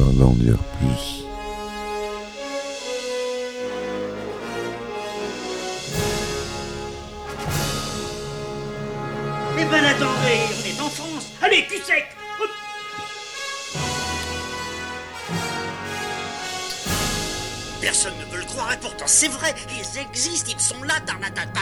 histoire d'en dire plus. Eh ben attendez, on est en France Allez, cul sec Personne ne veut le croire et pourtant c'est vrai, ils existent, ils sont là, Tarnatata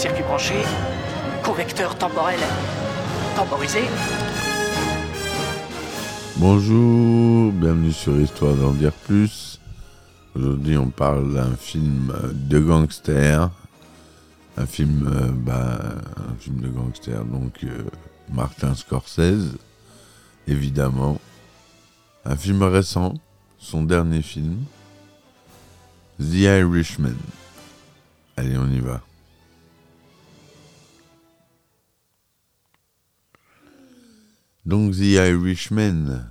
circuit branché, convecteur temporel temporisé. Bonjour, bienvenue sur Histoire d'en dire plus. Aujourd'hui, on parle d'un film de gangster. Un film, euh, bah, un film de gangster, donc euh, Martin Scorsese, évidemment. Un film récent, son dernier film, The Irishman. Allez, on y va. Donc The Irishman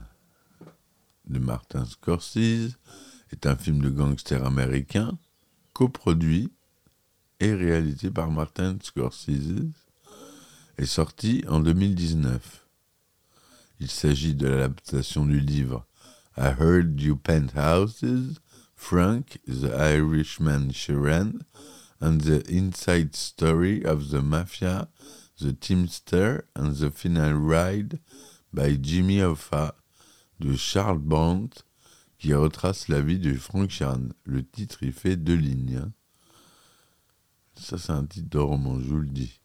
de Martin Scorsese est un film de gangster américain coproduit et réalisé par Martin Scorsese et sorti en 2019. Il s'agit de l'adaptation du livre I Heard You Penthouses, Frank the Irishman Sheeran and the Inside Story of the Mafia, the Teamster and the Final Ride by Jimmy Hoffa de Charles Brandt qui retrace la vie de Frank Sheeran. Le titre, il fait deux lignes. hein. Ça, c'est un titre de roman, je vous le dis.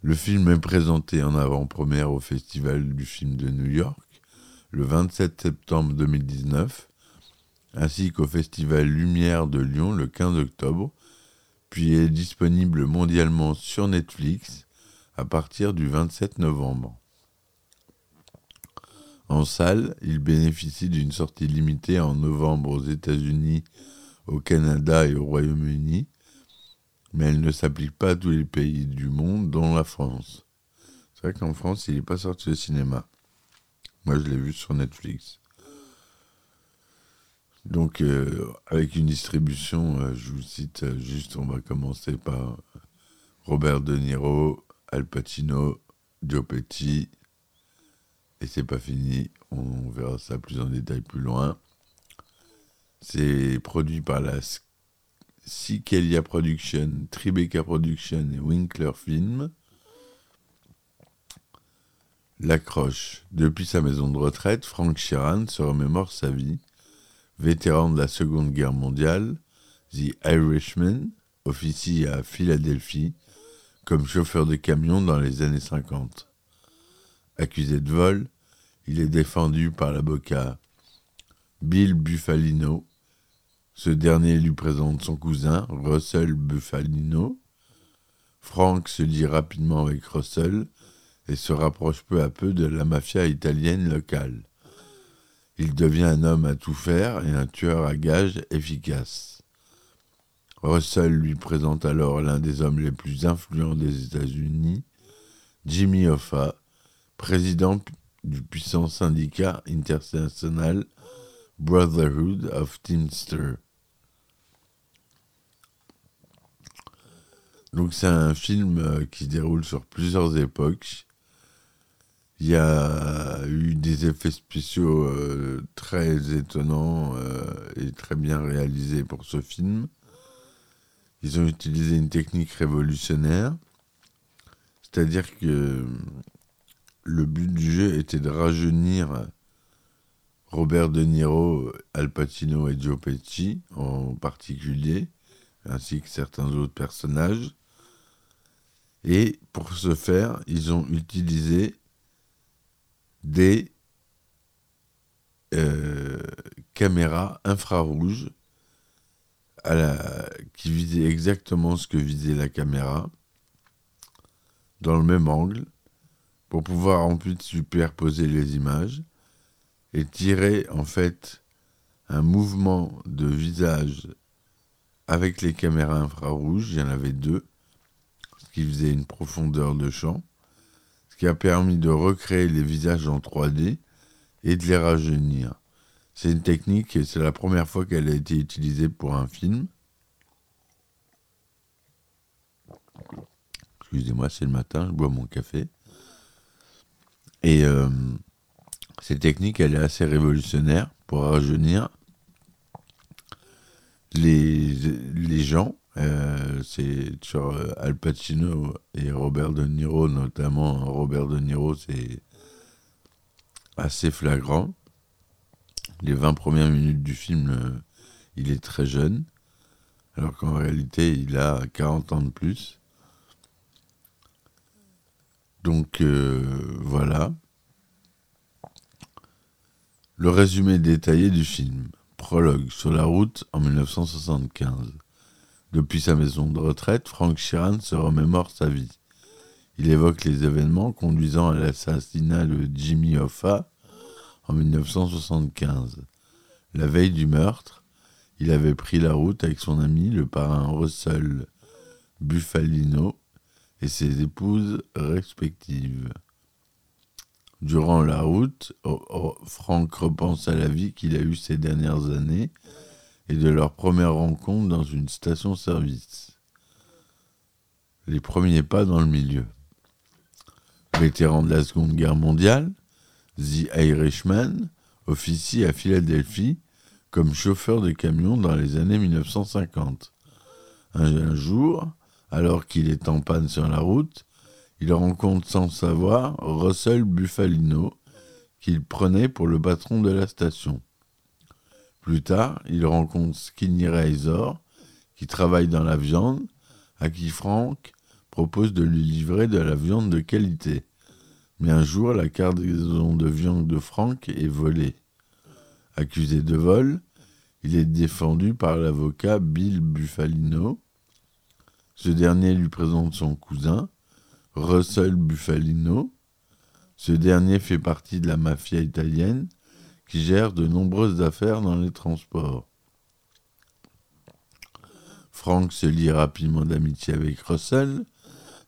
Le film est présenté en avant-première au Festival du film de New York le 27 septembre 2019, ainsi qu'au Festival Lumière de Lyon le 15 octobre, puis est disponible mondialement sur Netflix à partir du 27 novembre. En salle, il bénéficie d'une sortie limitée en novembre aux États-Unis, au Canada et au Royaume-Uni, mais elle ne s'applique pas à tous les pays du monde, dont la France. C'est vrai qu'en France, il n'est pas sorti au cinéma. Moi, je l'ai vu sur Netflix. Donc, euh, avec une distribution, euh, je vous cite euh, juste, on va commencer par Robert De Niro, Al Pacino, Joe Pesci, et c'est pas fini, on verra ça plus en détail plus loin. C'est produit par la Sikelia Production, Tribeca Production et Winkler Film. L'accroche. Depuis sa maison de retraite, Frank Sheeran se remémore sa vie. Vétéran de la Seconde Guerre mondiale, The Irishman officie à Philadelphie comme chauffeur de camion dans les années 50. Accusé de vol, il est défendu par l'avocat Bill Buffalino. Ce dernier lui présente son cousin, Russell Buffalino. Frank se lie rapidement avec Russell et se rapproche peu à peu de la mafia italienne locale. Il devient un homme à tout faire et un tueur à gages efficace. Russell lui présente alors l'un des hommes les plus influents des États-Unis, Jimmy Hoffa, président du puissant syndicat international Brotherhood of Teamsters. Donc c'est un film euh, qui déroule sur plusieurs époques. Il y a eu des effets spéciaux euh, très étonnants euh, et très bien réalisés pour ce film. Ils ont utilisé une technique révolutionnaire, c'est-à-dire que le but du jeu était de rajeunir Robert De Niro, Al Pacino et Joe Pesci en particulier, ainsi que certains autres personnages. Et pour ce faire, ils ont utilisé des euh, caméras infrarouges à la, qui visaient exactement ce que visait la caméra, dans le même angle, pour pouvoir ensuite superposer les images et tirer en fait un mouvement de visage avec les caméras infrarouges, il y en avait deux, ce qui faisait une profondeur de champ, qui a permis de recréer les visages en 3D et de les rajeunir. C'est une technique, et c'est la première fois qu'elle a été utilisée pour un film. Excusez-moi, c'est le matin, je bois mon café. Et euh, cette technique, elle est assez révolutionnaire pour rajeunir les, les gens. Euh, c'est sur euh, Al Pacino et Robert De Niro, notamment. Robert De Niro, c'est assez flagrant. Les 20 premières minutes du film, euh, il est très jeune, alors qu'en réalité, il a 40 ans de plus. Donc voilà. Le résumé détaillé du film. Prologue sur la route en 1975. Depuis sa maison de retraite, Frank Sheeran se remémore sa vie. Il évoque les événements conduisant à l'assassinat de Jimmy Hoffa en 1975. La veille du meurtre, il avait pris la route avec son ami, le parrain Russell Buffalino, et ses épouses respectives. Durant la route, Frank repense à la vie qu'il a eue ces dernières années et de leur première rencontre dans une station-service. Les premiers pas dans le milieu. Vétéran de la Seconde Guerre mondiale, The Irishman officie à Philadelphie comme chauffeur de camion dans les années 1950. Un, jour, alors qu'il est en panne sur la route, il rencontre sans savoir Russell Buffalino, qu'il prenait pour le patron de la station. Plus tard, il rencontre Skinny Razor, qui travaille dans la viande, à qui Frank propose de lui livrer de la viande de qualité. Mais un jour, la cargaison de viande de Frank est volée. Accusé de vol, il est défendu par l'avocat Bill Buffalino. Ce dernier lui présente son cousin, Russell Buffalino. Ce dernier fait partie de la mafia italienne qui gère de nombreuses affaires dans les transports. Frank se lie rapidement d'amitié avec Russell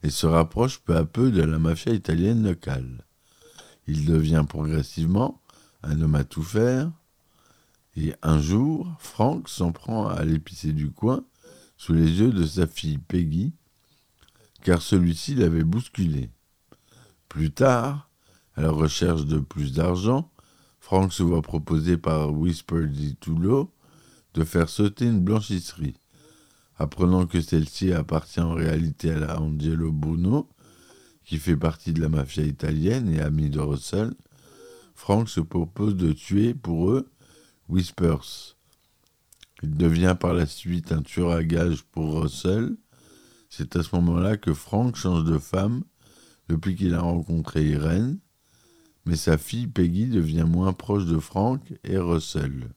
et se rapproche peu à peu de la mafia italienne locale. Il devient progressivement un homme à tout faire, et un jour, Frank s'en prend à l'épicier du coin sous les yeux de sa fille Peggy, car celui-ci l'avait bousculé. Plus tard, à la recherche de plus d'argent, Frank se voit proposer par Whisper Di Tulo de faire sauter une blanchisserie. Apprenant que celle-ci appartient en réalité à Angelo Bruno, qui fait partie de la mafia italienne et ami de Russell, Frank se propose de tuer pour eux Whispers. Il devient par la suite un tueur à gages pour Russell. C'est à ce moment-là que Frank change de femme depuis qu'il a rencontré Irene, mais sa fille Peggy devient moins proche de Frank et Russell.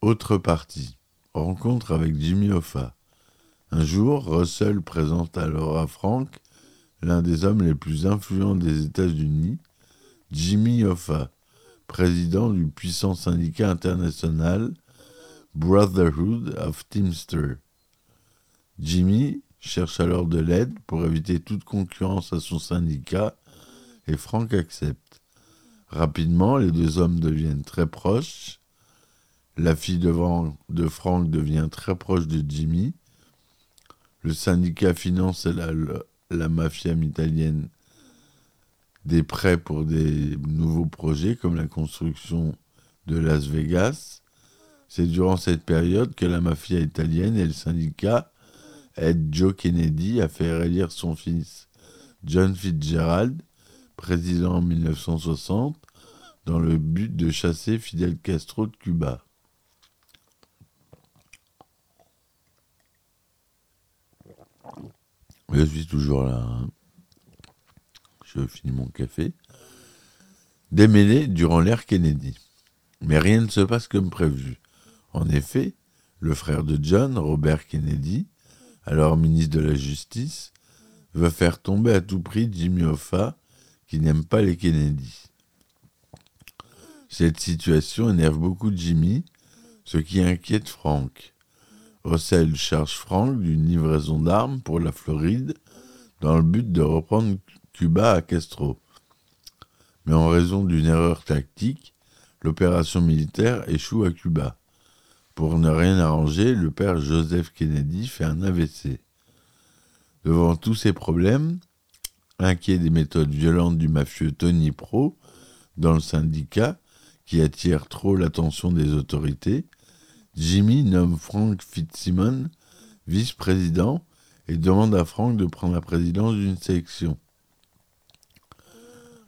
Autre partie. Rencontre avec Jimmy Hoffa. Un jour, Russell présente alors à Frank l'un des hommes les plus influents des États-Unis, Jimmy Hoffa, président du puissant syndicat international Brotherhood of Teamsters. Jimmy cherche alors de l'aide pour éviter toute concurrence à son syndicat et Frank accepte. Rapidement, les deux hommes deviennent très proches. La fille de, de Frank devient très proche de Jimmy. Le syndicat finance la mafia italienne des prêts pour des nouveaux projets comme la construction de Las Vegas. C'est durant cette période que la mafia italienne et le syndicat aident Joe Kennedy à faire élire son fils John Fitzgerald président en 1960, dans le but de chasser Fidel Castro de Cuba. Je suis toujours là. Hein. Je finis mon café. Démêlé durant l'ère Kennedy. Mais rien ne se passe comme prévu. En effet, le frère de John, Robert Kennedy, alors ministre de la Justice, veut faire tomber à tout prix Jimmy Hoffa qui n'aime pas les Kennedy. Cette situation énerve beaucoup Jimmy, ce qui inquiète Frank. Russell charge Frank d'une livraison d'armes pour la Floride dans le but de reprendre Cuba à Castro. Mais en raison d'une erreur tactique, l'opération militaire échoue à Cuba. Pour ne rien arranger, le père Joseph Kennedy fait un AVC. Devant tous ces problèmes, inquiet des méthodes violentes du mafieux Tony Pro dans le syndicat, qui attire trop l'attention des autorités, Jimmy nomme Frank Fitzsimon vice-président et demande à Frank de prendre la présidence d'une section.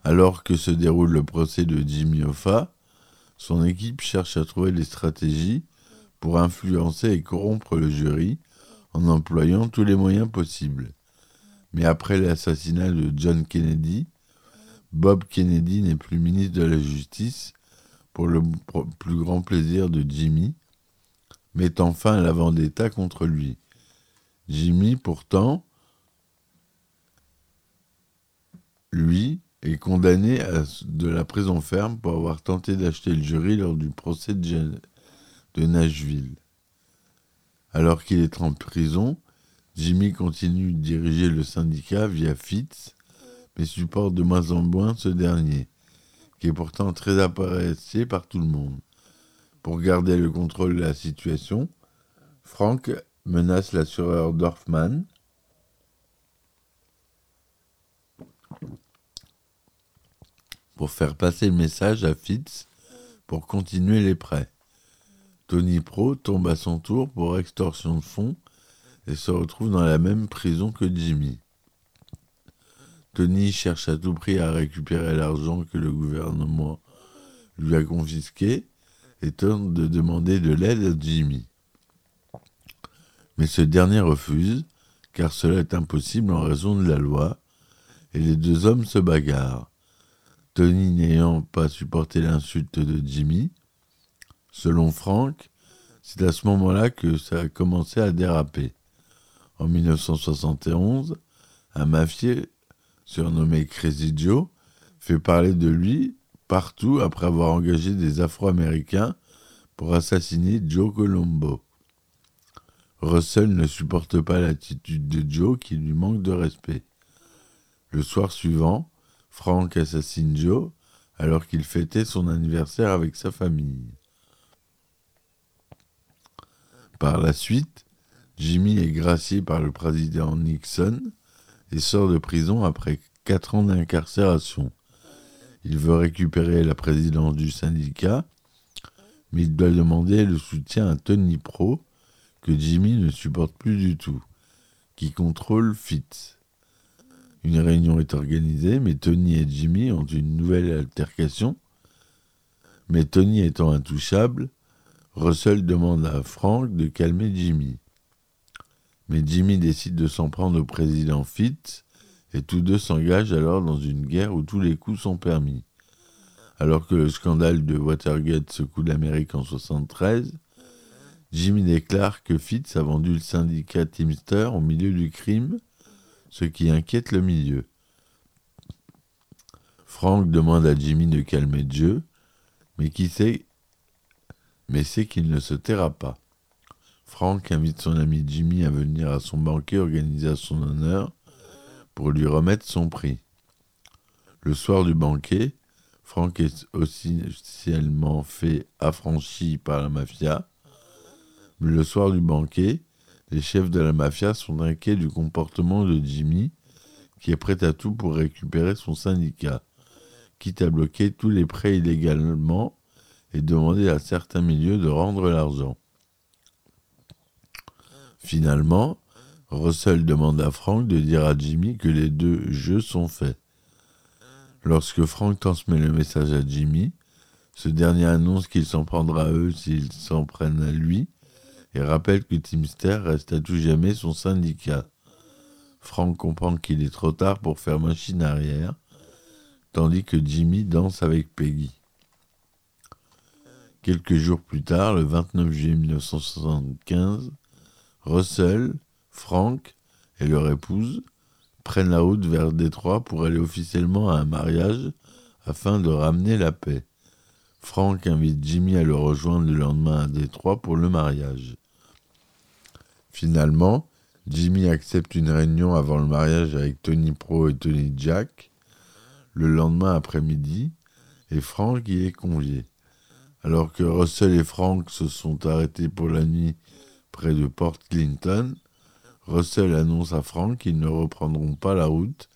Alors que se déroule le procès de Jimmy Hoffa, son équipe cherche à trouver des stratégies pour influencer et corrompre le jury en employant tous les moyens possibles. Mais après l'assassinat de John Kennedy, Bob Kennedy n'est plus ministre de la Justice pour le plus grand plaisir de Jimmy, mettant fin à la vendetta contre lui. Jimmy, pourtant, lui, est condamné à de la prison ferme pour avoir tenté d'acheter le jury lors du procès de, de Nashville. Alors qu'il est en prison, Jimmy continue de diriger le syndicat via Fitz, mais supporte de moins en moins ce dernier, qui est pourtant très apprécié par tout le monde. Pour garder le contrôle de la situation, Frank menace l'assureur Dorfman. pour faire passer le message à Fitz pour continuer les prêts. Tony Pro tombe à son tour pour extorsion de fonds et se retrouve dans la même prison que Jimmy. Tony cherche à tout prix à récupérer l'argent que le gouvernement lui a confisqué et tente de demander de l'aide à Jimmy. Mais ce dernier refuse, car cela est impossible en raison de la loi, et les deux hommes se bagarrent. Tony n'ayant pas supporté l'insulte de Jimmy, selon Frank, c'est à ce moment-là que ça a commencé à déraper. En 1971, un mafieux surnommé Crazy Joe fait parler de lui partout après avoir engagé des Afro-Américains pour assassiner Joe Colombo. Russell ne supporte pas l'attitude de Joe qui lui manque de respect. Le soir suivant, Frank assassine Joe alors qu'il fêtait son anniversaire avec sa famille. Par la suite, Jimmy est gracié par le président Nixon et sort de prison après quatre ans d'incarcération. Il veut récupérer la présidence du syndicat, mais il doit demander le soutien à Tony Pro, que Jimmy ne supporte plus du tout, qui contrôle Fitz. Une réunion est organisée, mais Tony et Jimmy ont une nouvelle altercation. Mais Tony étant intouchable, Russell demande à Frank de calmer Jimmy. Mais Jimmy décide de s'en prendre au président Fitz, et tous deux s'engagent alors dans une guerre où tous les coups sont permis. Alors que le scandale de Watergate secoue l'Amérique en 1973, Jimmy déclare que Fitz a vendu le syndicat Teamster au milieu du crime, ce qui inquiète le milieu. Frank demande à Jimmy de calmer Dieu, mais qui sait, mais sait qu'il ne se taira pas. Frank invite son ami Jimmy à venir à son banquet organisé à son honneur pour lui remettre son prix. Le soir du banquet, Frank est officiellement fait affranchi par la mafia mais le soir du banquet, les chefs de la mafia sont inquiets du comportement de Jimmy, qui est prêt à tout pour récupérer son syndicat, quitte à bloquer tous les prêts illégalement et demander à certains milieux de rendre l'argent. Finalement, Russell demande à Frank de dire à Jimmy que les deux jeux sont faits. Lorsque Frank transmet le message à Jimmy, ce dernier annonce qu'il s'en prendra à eux s'ils s'en prennent à lui, et rappelle que Teamster reste à tout jamais son syndicat. Frank comprend qu'il est trop tard pour faire machine arrière, tandis que Jimmy danse avec Peggy. Quelques jours plus tard, le 29 juillet 1975, Russell, Frank et leur épouse prennent la route vers Détroit pour aller officiellement à un mariage afin de ramener la paix. Frank invite Jimmy à le rejoindre le lendemain à Détroit pour le mariage. Finalement, Jimmy accepte une réunion avant le mariage avec Tony Pro et Tony Jack le lendemain après-midi et Frank y est convié. Alors que Russell et Frank se sont arrêtés pour la nuit près de Port Clinton, Russell annonce à Frank qu'ils ne reprendront pas la route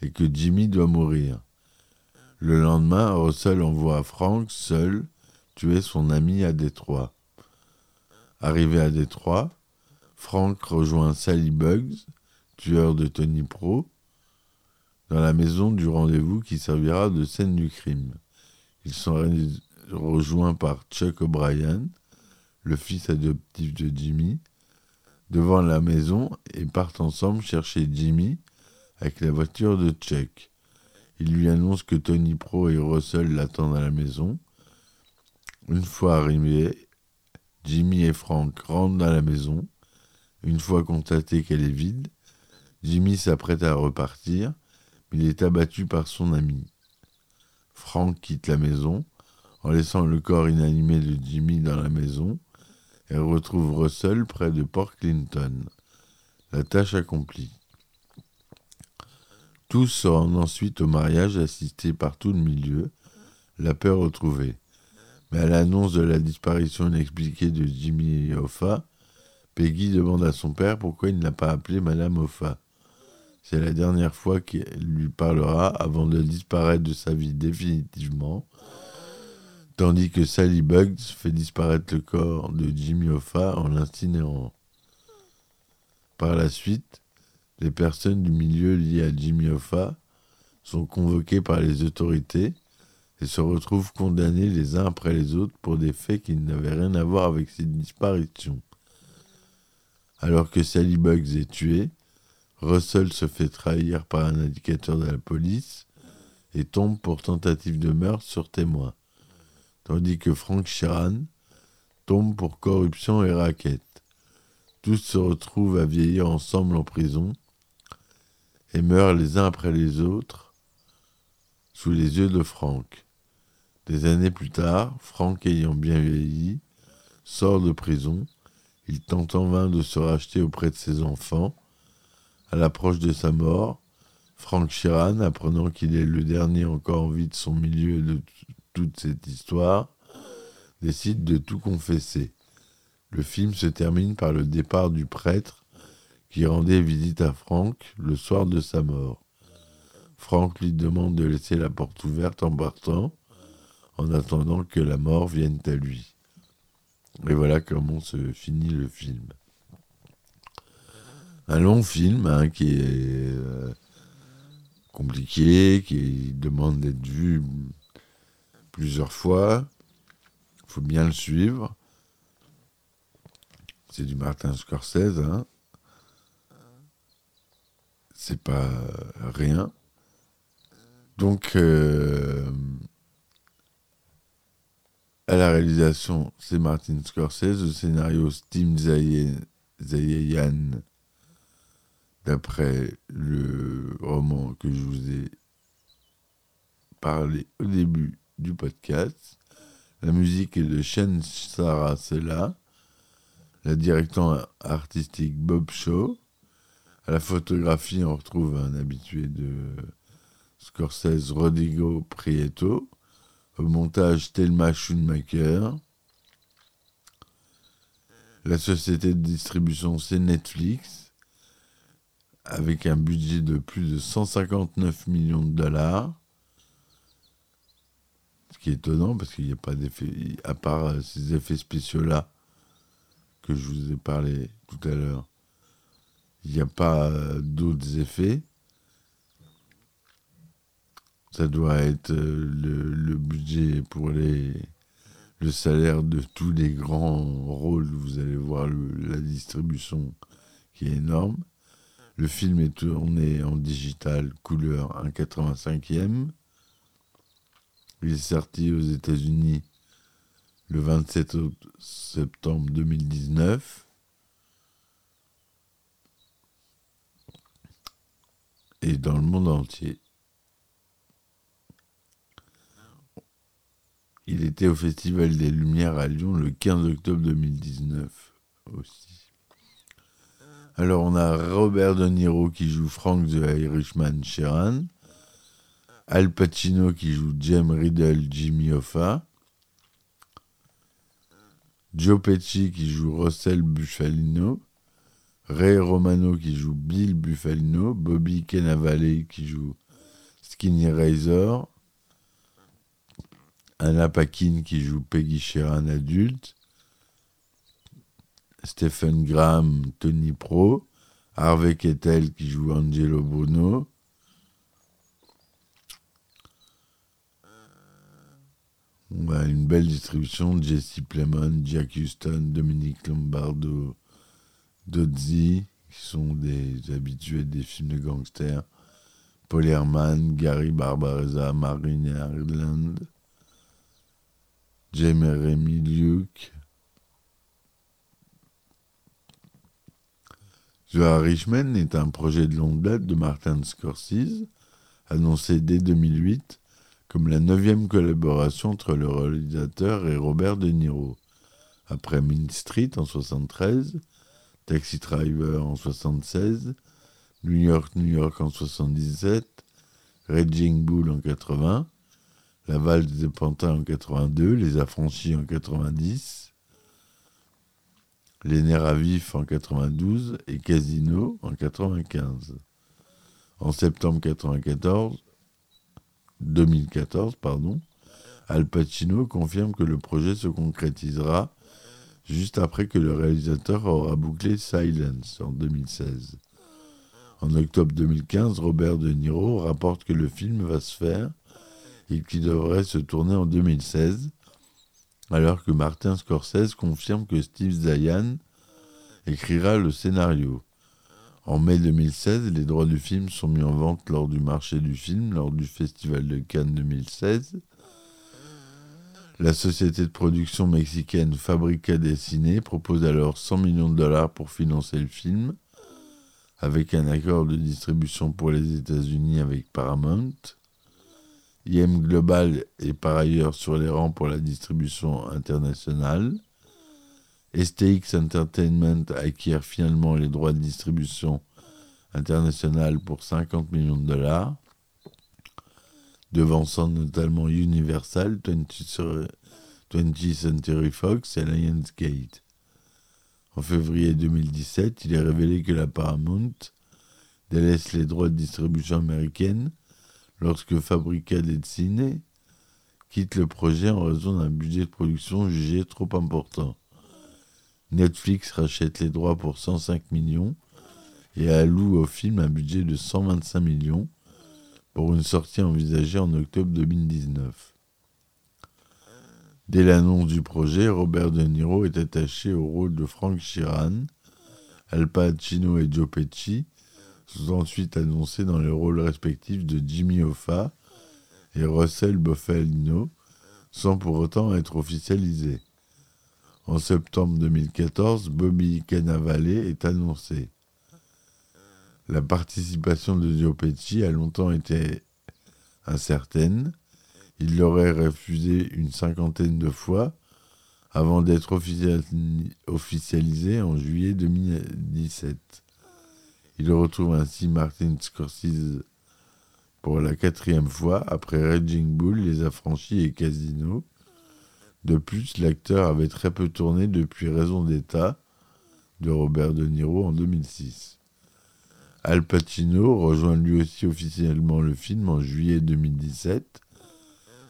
et que Jimmy doit mourir. Le lendemain, Russell envoie Frank seul tuer son ami à Détroit. Arrivé à Détroit, Frank rejoint Sally Bugs, tueur de Tony Pro, dans la maison du rendez-vous qui servira de scène du crime. Ils sont rejoints par Chuck O'Brien, le fils adoptif de Jimmy, devant la maison et partent ensemble chercher Jimmy avec la voiture de Chuck. Il lui annonce que Tony Pro et Russell l'attendent à la maison. Une fois arrivés, Jimmy et Frank rentrent dans la maison. Une fois constaté qu'elle est vide, Jimmy s'apprête à repartir, mais il est abattu par son ami. Frank quitte la maison en laissant le corps inanimé de Jimmy dans la maison et retrouve Russell près de Port Clinton. La tâche accomplie. Tous se rendent ensuite au mariage assisté par tout le milieu, la paix retrouvée. Mais à l'annonce de la disparition inexpliquée de Jimmy Hoffa, Peggy demande à son père pourquoi il n'a pas appelé Madame Hoffa. C'est la dernière fois qu'elle lui parlera avant de disparaître de sa vie définitivement, tandis que Sally Bugs fait disparaître le corps de Jimmy Hoffa en l'incinérant. Par la suite, les personnes du milieu liées à Jimmy Hoffa sont convoquées par les autorités et se retrouvent condamnées les uns après les autres pour des faits qui n'avaient rien à voir avec cette disparition. Alors que Sally Bugs est tuée, Russell se fait trahir par un indicateur de la police et tombe pour tentative de meurtre sur témoin, tandis que Frank Sheeran tombe pour corruption et raquette. Tous se retrouvent à vieillir ensemble en prison et meurent les uns après les autres sous les yeux de Frank. Des années plus tard, Frank ayant bien vieilli, sort de prison. Il tente en vain de se racheter auprès de ses enfants. À l'approche de sa mort, Frank Sheeran, apprenant qu'il est le dernier encore en vie de son milieu de cette histoire, décide de tout confesser. Le film se termine par le départ du prêtre qui rendait visite à Frank le soir de sa mort. Frank lui demande de laisser la porte ouverte en partant, en attendant que la mort vienne à lui. Et voilà comment se finit le film. Un long film hein, qui est euh, compliqué, qui demande d'être vu plusieurs fois. Il faut bien le suivre. C'est du Martin Scorsese. Hein c'est pas rien. Donc, euh, à la réalisation, c'est Martin Scorsese, le scénario Steam Zayayan, d'après le roman que je vous ai parlé au début du podcast. La musique est de Shen Sarasela, la direction artistique Bob Shaw, à la photographie, on retrouve un habitué de Scorsese, Rodrigo Prieto. Au montage, Thelma Schoonmaker. La société de distribution, c'est Netflix, avec un budget de plus de 159 millions de dollars. Ce qui est étonnant parce qu'il n'y a pas d'effet, à part ces effets spéciaux-là que je vous ai parlé tout à l'heure il n'y a pas d'autres effets. Ça doit être euh, le, budget pour les, le salaire de tous les grands rôles. Vous allez voir la distribution qui est énorme. Le film est tourné en digital couleur 1,85e. Il est sorti aux États-Unis le 27 septembre 2019. et dans le monde entier. Il était au Festival des Lumières à Lyon le 15 octobre 2019 aussi. Alors on a Robert De Niro qui joue Frank the Irishman Sheeran, Al Pacino qui joue James Riddle Jimmy Hoffa, Joe Pesci qui joue Russell Bufalino, Ray Romano qui joue Bill Bufalino, Bobby Cannavale qui joue Skinny Razor, Anna Paquin qui joue Peggy Sheeran adulte, Stephen Graham, Tony Pro, Harvey Kettel qui joue Angelo Bono, On a une belle distribution Jesse Plemons, Jack Houston, Dominique Lombardo, Dodzi, qui sont des habitués des films de gangsters. Paul Herman, Gary Barbarossa, Marine Ireland, Jeremy Luke, The Irishman est un projet de longue date de Martin Scorsese, annoncé dès 2008 comme la neuvième collaboration entre le réalisateur et Robert De Niro. Après Main Street en 73, Taxi Driver en 76, New York, New York en 77, Raging Bull en 80, La Valse des Pantins en 82, Les Affranchis en 90, Les Nerfs en 92 et Casino en 95. En septembre 94, 2014, pardon, Al Pacino confirme que le projet se concrétisera juste après que le réalisateur aura bouclé Silence en 2016. En octobre 2015, Robert De Niro rapporte que le film va se faire et qu'il devrait se tourner en 2016, alors que Martin Scorsese confirme que Steve Zayan écrira le scénario. En mai 2016, les droits du film sont mis en vente lors du marché du film, lors du Festival de Cannes 2016. La société de production mexicaine Fabrica des Ciné propose alors 100 millions de dollars pour financer le film, avec un accord de distribution pour les États-Unis avec Paramount. IM Global est par ailleurs sur les rangs pour la distribution internationale. STX Entertainment acquiert finalement les droits de distribution internationale pour 50 millions de dollars, devançant notamment Universal, 20th Century Fox et Lionsgate. En février 2017, il est révélé que la Paramount délaisse les droits de distribution américaine lorsque Fabrica del Cine quitte le projet en raison d'un budget de production jugé trop important. Netflix rachète les droits pour 105 millions et alloue au film un budget de 125 millions pour une sortie envisagée en octobre 2019. Dès l'annonce du projet, Robert De Niro est attaché au rôle de Frank Sheeran. Al Pacino et Joe Pesci sont ensuite annoncés dans les rôles respectifs de Jimmy Hoffa et Russell Bufalino, sans pour autant être officialisés. En septembre 2014, Bobby Cannavale est annoncé. La participation de Diopeci a longtemps été incertaine. Il l'aurait refusé une cinquantaine de fois avant d'être officialisé en juillet 2017. Il retrouve ainsi Martin Scorsese pour la quatrième fois après Raging Bull, Les Affranchis et Casino, de plus, l'acteur avait très peu tourné depuis Raison d'État de Robert De Niro en 2006. Al Pacino rejoint lui aussi officiellement le film en juillet 2017.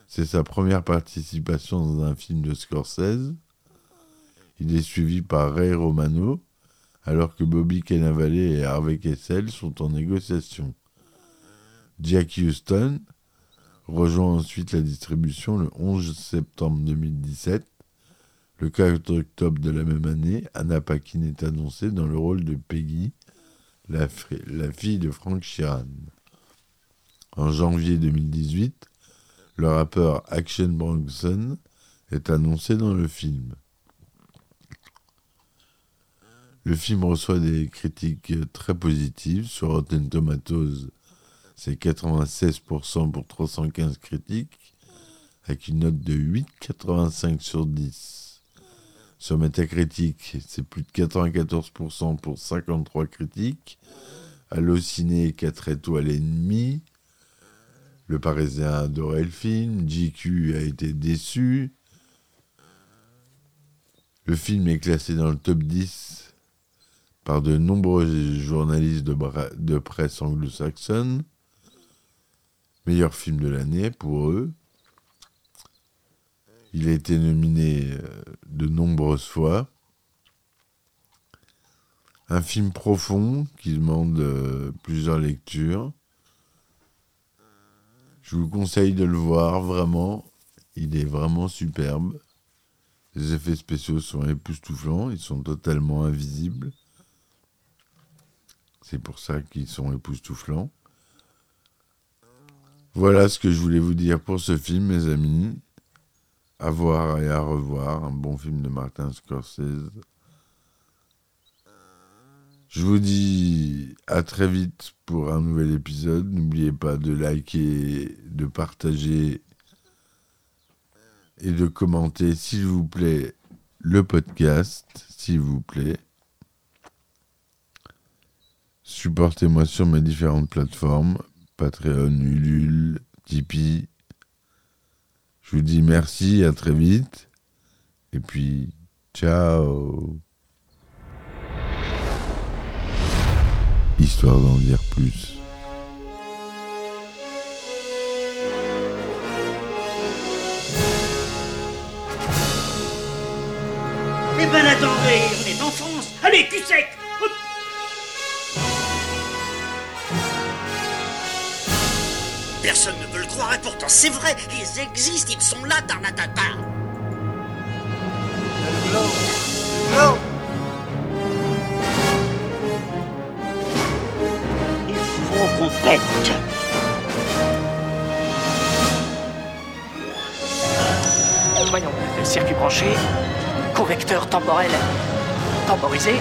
C'est sa première participation dans un film de Scorsese. Il est suivi par Ray Romano, alors que Bobby Cannavale et Harvey Kessel sont en négociation. Jack Houston, rejoint ensuite la distribution le 11 septembre 2017. Le 4 octobre de la même année, Anna Paquin est annoncée dans le rôle de Peggy, la, fille de Frank Sheeran. En janvier 2018, le rappeur Action Bronson est annoncé dans le film. Le film reçoit des critiques très positives sur Rotten Tomatoes c'est 96% pour 315 critiques, avec une note de 8,85 sur 10. Sur Metacritic, c'est plus de 94% pour 53 critiques. Allociné, 4 étoiles et demie. Le Parisien a adoré le film. JQ a été déçu. Le film est classé dans le top 10 par de nombreux journalistes de, de presse anglo-saxonne. Meilleur film de l'année pour eux. Il a été nominé euh, de nombreuses fois. Un film profond qui demande euh, plusieurs lectures. Je vous conseille de le voir vraiment. Il est vraiment superbe. Les effets spéciaux sont époustouflants, ils sont totalement invisibles. C'est pour ça qu'ils sont époustouflants. Voilà ce que je voulais vous dire pour ce film, mes amis. À voir et à revoir. Un bon film de Martin Scorsese. Je vous dis à très vite pour un nouvel épisode. N'oubliez pas de liker, de partager et de commenter, s'il vous plaît, le podcast, s'il vous plaît. Supportez-moi sur mes différentes plateformes, Patreon, Ulule, Tipeee. Je vous dis merci, à très vite. Et puis, ciao Histoire d'en dire plus. Eh ben attendez, on est en France Allez, cul sec Personne ne veut le croire et pourtant c'est vrai, ils existent, ils sont là, Tarnatata Il faut qu'on pète. Voyons, circuit branché, convecteur temporel temporisé,